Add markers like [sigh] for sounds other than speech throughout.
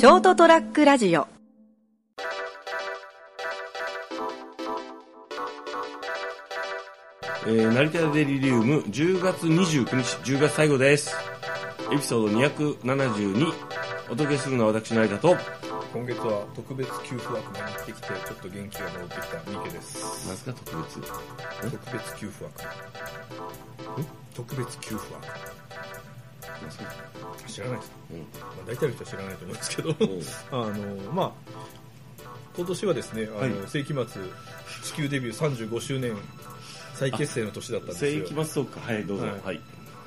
ショートトラックラジオえー、成田デリリウム10月29日、10月最後です。エピソード272。お届けするのは私、成田と、今月は特別給付枠が来てきて、ちょっと元気が戻ってきた三池です。何すか特別？特別給付枠。特別給付枠。知らないですか、うん。まあ、大体の人は知らないと思うんですけど、[laughs] あの、まあ、今年はですね、あの、はい世紀末、地球デビュー35周年再結成の年だったんですよ。世紀末そうか。はい、どうぞ。ははいい。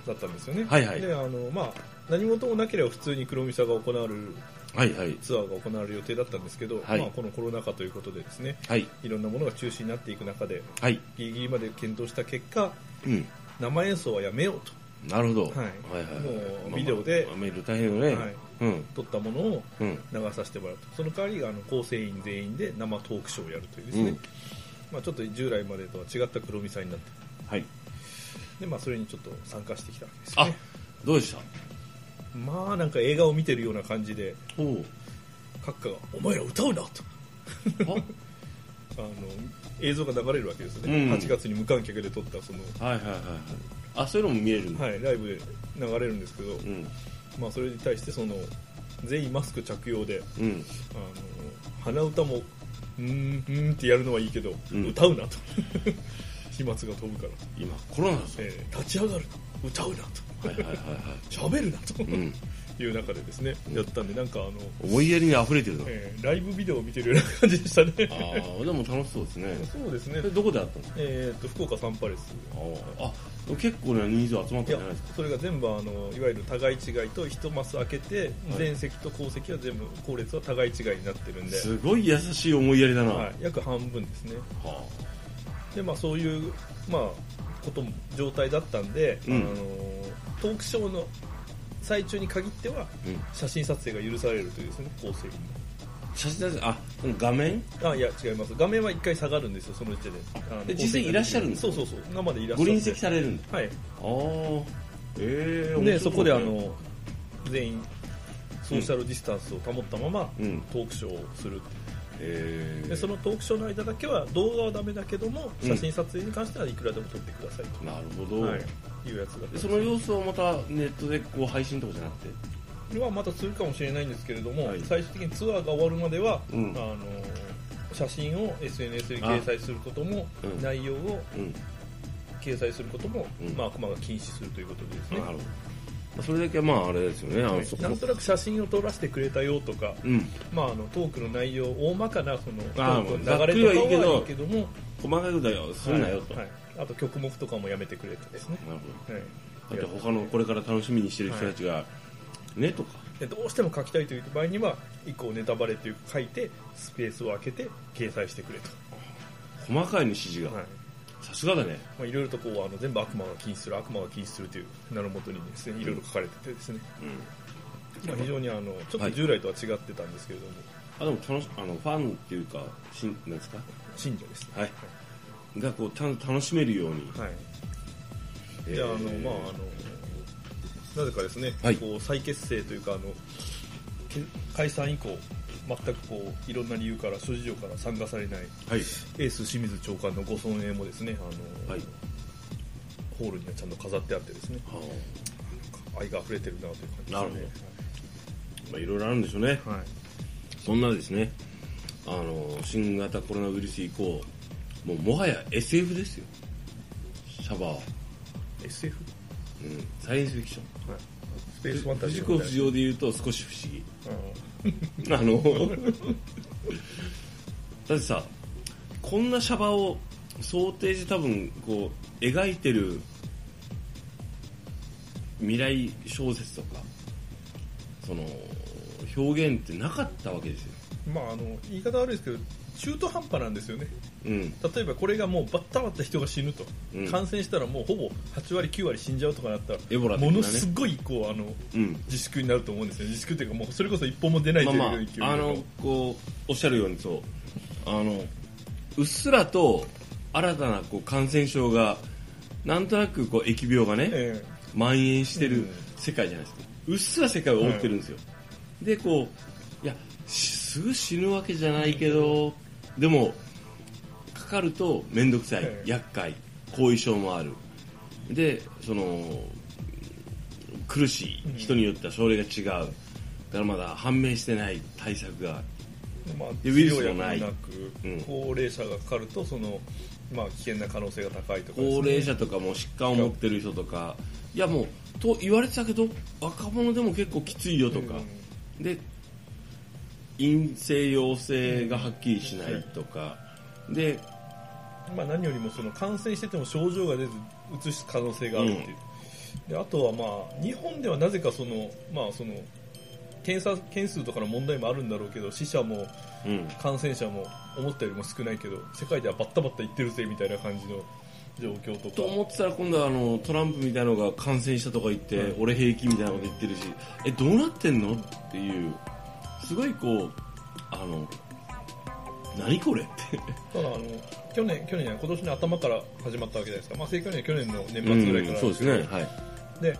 だったんですよね。はいはいで、あの、まあ、何事もなければ普通に黒ミサが行われる、はい、はい。ツアーが行われる予定だったんですけど、はいまあ、このコロナ禍ということでですね、はい。いろんなものが中止になっていく中で、はい。ギリギリまで検討した結果、うん。生演奏はやめようとなるほど。はいはい、はい。もうビデオでまあまあメール大変よね。はいうん。撮ったものをうん。流させてもらうとその代わりあの構成員全員で生トークショーをやるというですね、うん。まあ、ちょっと従来までとは違った黒ミサになってはい。で、まあ、それにちょっと参加してきたわけですよあね、どうでした？まあなんか映画を見てるような感じで。閣下が「お前ら歌うな」とあの映像が流れるわけですね、うん8月に無観客で撮ったその、あはいはいはいはい。あ、そういうのも見える。はい、ライブで流れるんですけど、うん。まあ、それに対してその全員マスク着用でうん。あの鼻歌もうーんうーんってやるのはいいけど、うん歌うなと [laughs] 飛沫が飛ぶから、今、コロナだぞ。えー立ち上がるな歌うなとはいはいはいは [laughs] 喋るなと、い。うん。いう中でですねやったんでなんかあの、思いやりに溢れてるの。えーライブビデオを見てるような感じでしたね [laughs] ああ、でも楽しそうですね。そうですねえどこであったんですか？えー、と福岡サンパレスああ、結構ね、人数集まったんいやじゃないですか。それが全部あのいわゆる互い違いと一マス開けて、はい全席と後席は全部後列は互い違いになってるんで、すごい優しい思いやりだな。は、はい約半分ですねあ、でまあそういうまあことも状態だったんで、うんあのトークショーの最中に限ってはうん。写真撮影が許されるというですね構成。写真撮影、あ、画面？あいや違います。画面は一回下がるんですよその時点で。で実際いらっしゃるんですか？そうそうそう。生でいらっしゃるご臨席されるんだ。はい。ああ、ええでそこであ、の全員ソーシャルディスタンスを保ったまま、うん。トークショーをする。ええでそのトークショーの間だけは動画はダメだけどもうん。写真撮影に関してはいくらでも撮ってくださいと、なるほど。はい、いうやつだったんです。でその様子をまたネットでこう配信とかじゃなくて？はまたするかもしれないんですけれども、はい。最終的にツアーが終わるまでは、うん。あの写真を SNS に掲載することも、うん。内容をうん。掲載することも、うん。まあ、熊が禁止するということでですね。なるほど。まあそれだけまああれですよね。あの、そこなんとなく写真を撮らせてくれたよとか、うん。まあ、あのトークの内容大まかなそのトあーークの流れとかはいいけども細かいことはするなよと。はいはいあと曲目とかもやめてくれてですね、なるほはいど。だって他のこれから楽しみにしてる人たちが、ねとか。でどうしても書きたいという場合には以降ネタバレというか書いてスペースを空けて掲載してくれと、細かいの指示が。はいさすがだね。まあ、いろいろとこうあの全部悪魔が禁止する悪魔が禁止するという名のもとにですねいろいろ書かれててですね、うん。まあ、非常にあのちょっと従来とは違ってたんですけれども、あ、でも楽し、あの、ファンっていうか、しん、なんですか？信者ですね。はい。がこう、ちゃんと楽しめるように。はい。えー。であのまああのなぜかですね、はい。こう再結成というかあのけ解散以降全くこういろんな理由から諸事情から参加されないはい。エース清水長官のご尊栄もですねあの、はいホールにはちゃんと飾ってあってですねは愛が溢れてるなという感じですねなるほあまあいろいろあるんでしょうね。はい、そんなですね、あの、新型コロナウイルス以降、もうもはや SF ですよ。シャバーは。SF、うん。サイエンスフィクション。はい、スペースファンタジ藤子ー不二雄で言うと少し不思議。うんあの、だってさ、こんなシャバを想定して多分、こう、描いてる未来小説とか、その、表現ってなかったわけですよ。まああの言い方悪いですけど中途半端なんですよね。うん。例えばこれがもうバッタバッタ人が死ぬと、うん。感染したらもうほぼ8割9割死んじゃうとかなったらエボラ的なね。ものすごいこうあのうん。自粛になると思うんですよ。自粛っていうかもうそれこそ一歩も出ないとまあいう勢いで、まあ、あの、こう、おっしゃるようにそう、あの、うっすらと新たなこう感染症が、なんとなくこう疫病がね、え蔓延してるうん。世界じゃないですか。うっすら世界を覆ってるんですよ。で、こう、いや、しすぐ死ぬわけじゃないけどでもかかると面倒くさい、ええ。厄介。後遺症もある。でその苦しい。人によっては症例が違う。だからまだ判明してない対策がまあ、でウイルスもない。なく、うん。高齢者がかかるとその、まあ、危険な可能性が高いとかね、高齢者とかも疾患を持ってる人とか。いやもうと言われてたけど若者でも結構きついよとか、で陰性陽性がはっきりしないとか、でまあ、何よりもその感染してても症状が出ずうつす可能性があるっていう、であとはまあ日本ではなぜかその、まあ、その検査件数とかの問題もあるんだろうけど死者もうん。感染者も思ったよりも少ないけど世界ではバッタバッタいってるぜみたいな感じの状況とか。と思ってたら今度はあのトランプみたいなのが感染したとか言って、うん。俺平気みたいなこと言ってるしえどうなってんの？っていうすごいこうあの何これって。ただあの。去年去年や今年の頭から始まったわけじゃないですか、まあ、正確には去年の年末ぐらいからそうですね。はい。で、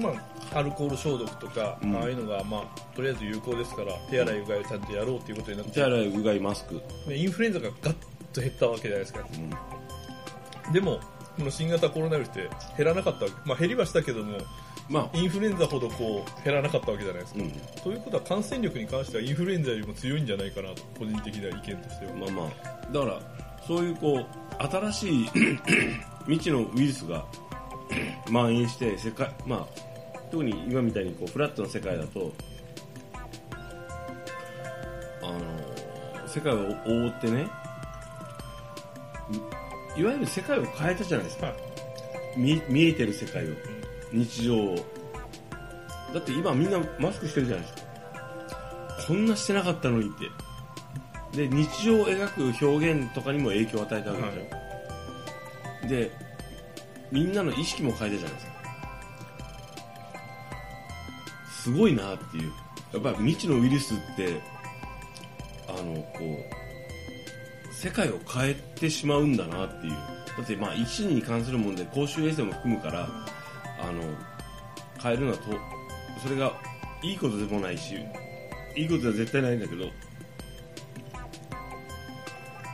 まあ、アルコール消毒とか、うん。ああいうのが、まあ、とりあえず有効ですから手洗いうがいをちゃんとやろうということになって手洗いうがいマスク、でインフルエンザがガッと減ったわけじゃないですか。うん。でもこの新型コロナウイルスって減らなかったわけ、まあ、減りはしたけどもまあ、インフルエンザほどこう減らなかったわけじゃないですか、うん、ということは感染力に関してはインフルエンザよりも強いんじゃないかなと個人的な意見としては、まあまあ。だからそういうこう新しい未知のウイルスが蔓延して世界まあ特に今みたいにこうフラットな世界だとあの世界を覆ってねいいわゆる世界を変えたじゃないですか。見見えてる世界を日常。をだって今みんなマスクしてるじゃないですか。こんなしてなかったのにって。で日常を描く表現とかにも影響を与えたわけでしょ、でみんなの意識も変えたじゃないですか。すごいなっていう。やっぱり未知のウイルスってあのこう世界を変えてしまうんだなっていう。だってまあ一に関するもんで公衆衛生も含むからあの変えるのはとそれがいいことでもないしいいことでは絶対ないんだけど。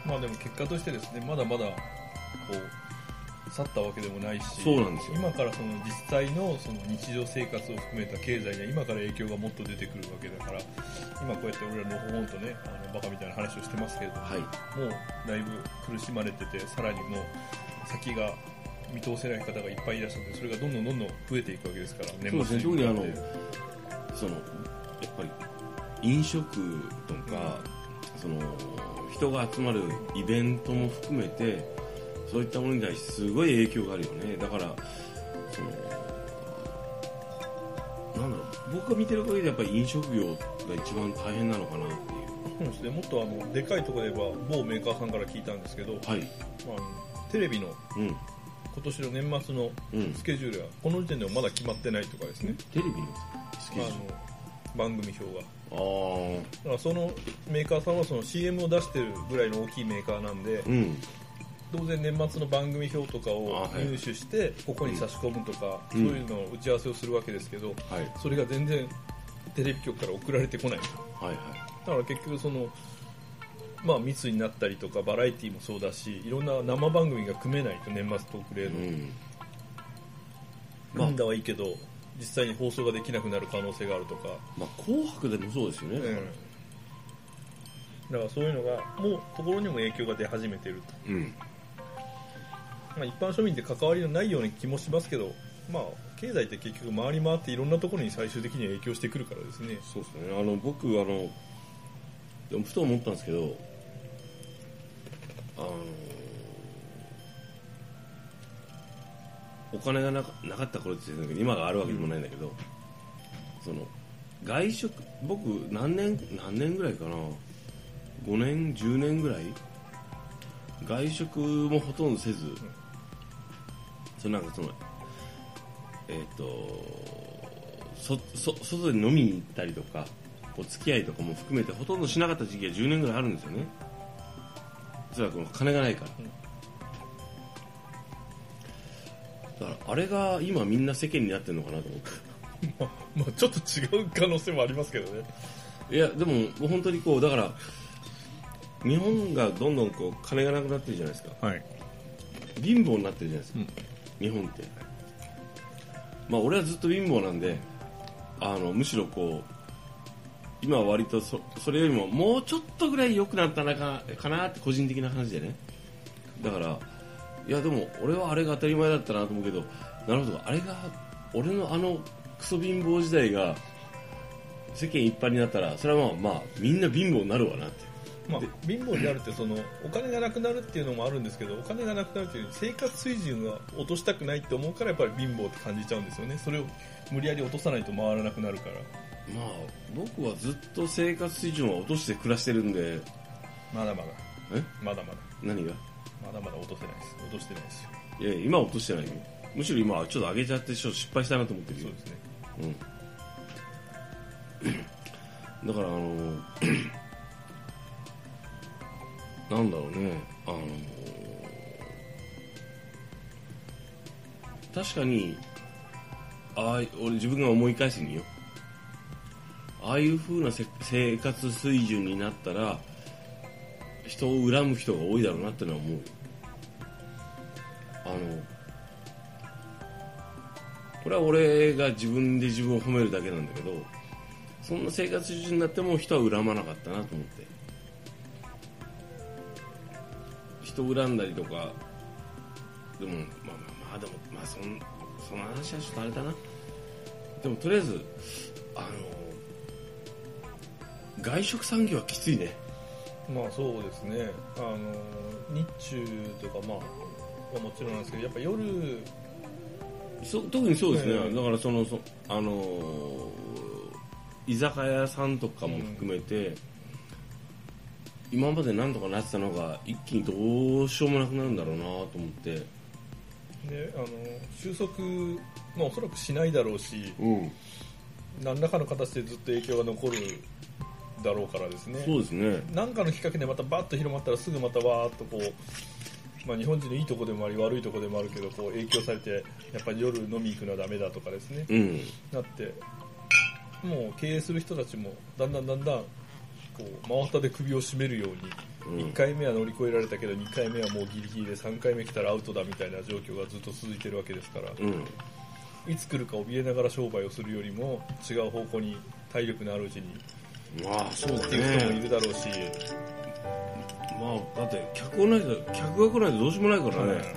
まあでも結果としてですねまだまだこう去ったわけでもないしそうなんですよ。今からその実際のその日常生活を含めた経済には今から影響がもっと出てくるわけだから今こうやって俺らのほほんとねあのバカみたいな話をしてますけれども、はい。もうだいぶ苦しまれててさらにもう先が見通せない方がいっぱいいらっしゃってそれがどんどんどんどん増えていくわけですからそうですね。特にあのそのやっぱり飲食とか、その人が集まるイベントも含めてそういったものに対してすごい影響があるよね。だからそのなんだろう。僕が見てる限りでやっぱり飲食業が一番大変なのかなっていう。そうですね。もっとあのでかいところで言えば某メーカーさんから聞いたんですけど、はい。まあテレビのうん今年の年末のうん。スケジュールがこの時点でもまだ決まってないとかですね、テレビのスケジュール。あの番組表が。あー。だからそのメーカーさんはその CM を出してるぐらいの大きいメーカーなんでうん。当然年末の番組表とかをあはい。入手してここに差し込むとか、うん。そういうのを打ち合わせをするわけですけどはい。それが全然テレビ局から送られてこない。はいはい。だから結局そのまあ密になったりとかバラエティもそうだしいろんな生番組が組めないと年末トークレーの、うん。組んだはいいけど実際に放送ができなくなる可能性があるとか、まあ紅白でもそうですよね、だからそういうのがもうところにも影響が出始めていると、うん。まあ、一般庶民って関わりのないような気もしますけどまあ経済って結局回り回っていろんなところに最終的には影響してくるからですね。そうですね。あの僕あのでもふと思ったんですけどお金がなかなかった頃って言ってたけど今があるわけでもないんだけど、その外食僕何年何年ぐらいかな？5年10年ぐらい？外食もほとんどせず、そのなんかそのえっ、と外で飲みに行ったりとかお付き合いとかも含めてほとんどしなかった時期が10年ぐらいあるんですよね。それはこの金がないから、だからあれが今みんな世間になってるのかなと思って。[laughs] まあ、まあちょっと違う可能性もありますけどね。いやでも本当にこうだから日本がどんどんこう金がなくなってるじゃないですか。はい。貧乏になってるじゃないですか、うん。日本って。まあ俺はずっと貧乏なんであのむしろこう今は割とそそれよりももうちょっとぐらい良くなったのかかなって個人的な話でね。だからいやでも俺はあれが当たり前だったなと思うけどなるほどあれが俺のあのクソ貧乏時代が世間一般になったらそれはまあまあみんな貧乏になるわなって。まあ、貧乏になるってそのお金がなくなるっていうのもあるんですけどお金がなくなるっていう生活水準が落としたくないって思うからやっぱり貧乏って感じちゃうんですよね。それを無理やり落とさないと回らなくなるから。まあ僕はずっと生活水準は落として暮らしてるんで。まだまだ。え？まだまだ。何が？まだまだ落とせないです。落としてないですよいや今は落としてないよ。むしろ今はちょっと上げちゃってちょっと失敗したなと思ってるよ。そうですね。うん。[coughs] だからあの [coughs] なんだろうね。あの確かにああい俺自分が思い返してみよ。うああいう風な生活水準になったら人を恨む人が多いだろうなってのは思うあのこれは俺が自分で自分を褒めるだけなんだけどそんな生活水準になっても人は恨まなかったなと思って。人を恨んだりとかでもまあまあまあでもまあそんその話はちょっとあれだな。でもとりあえずあの外食産業はきついね。まあそうですね。あの日中とかまあはもちろんなんですけどやっぱ夜そ特にそうですね、ええ。だからそのそあのー居酒屋さんとかも含めて、今までなんとかなってたのが一気にどうしようもなくなるんだろうなと思って。であの収束、まあ、おそらくしないだろうしうん。何らかの形でずっと影響が残るだろうからですね。そうですね。何かのきっかけでまたバッと広まったらすぐまたわーっとこう、まあ、日本人のいいとこでもあり悪いとこでもあるけどこう影響されてやっぱり夜飲み行くのはダメだとかですね。うん。なってもう経営する人たちもだんだんだんだんこう真綿で首を絞めるようにうん。1回目は乗り越えられたけど2回目はもうギリギリで3回目来たらアウトだみたいな状況がずっと続いてるわけですから。うん。いつ来るか怯えながら商売をするよりも違う方向に体力のあるうちにまあそうだっていう人もいねるだろうし、まあだって客がないと客が来ないとどうしようもないからね、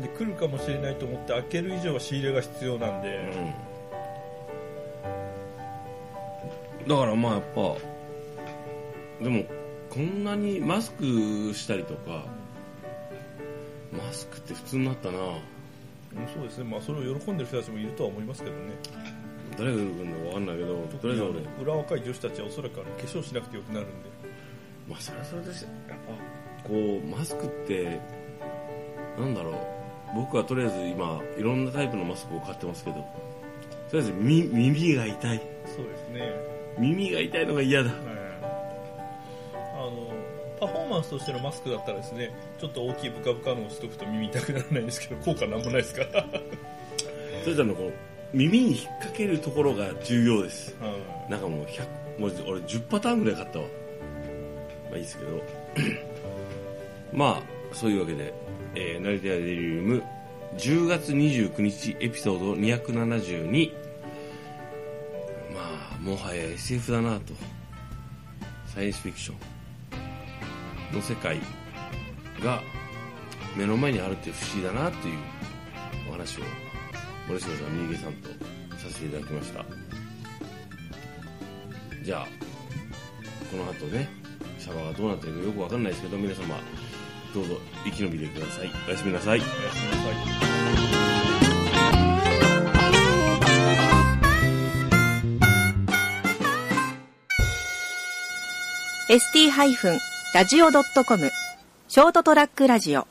で来るかもしれないと思って開ける以上は仕入れが必要なんで、うん、だからまあやっぱでもこんなにマスクしたりとかマスクって普通になったな。うんそうですね、まあ、それを喜んでる人たちもいるとは思いますけどね誰が来るんだか分かんないけどとりあえず俺裏若い女子たちはおそらくあの化粧しなくてよくなるんで。まあそれはそれでしやっぱこうマスクってなんだろう。僕はとりあえず今いろんなタイプのマスクを買ってますけどとりあえずみ耳が痛い。そうですね、耳が痛いのが嫌だ。あのパフォーマンスとしてのマスクだったらですねちょっと大きいブカブカのをしとくと耳痛くならないんですけど効果なんもないですから。それじゃあのこの耳に引っ掛けるところが重要です。うん。なんかもう100もう俺10パターンぐらい買ったわ。まあいいですけど。[coughs] まあそういうわけで、えー、成田屋デリウム10月29日エピソード272まあもはや SF だなと。サイエンスフィクション。の世界が目の前にあるって不思議だなっていうお話を森下さん三池さんとさせていただきました。じゃあこの後ねシャバがどうなってるかよくわかんないですけど皆様どうぞ生き延びてください。おやすみなさい。おやすみなさい。ST-radio.com ショートトラックラジオ。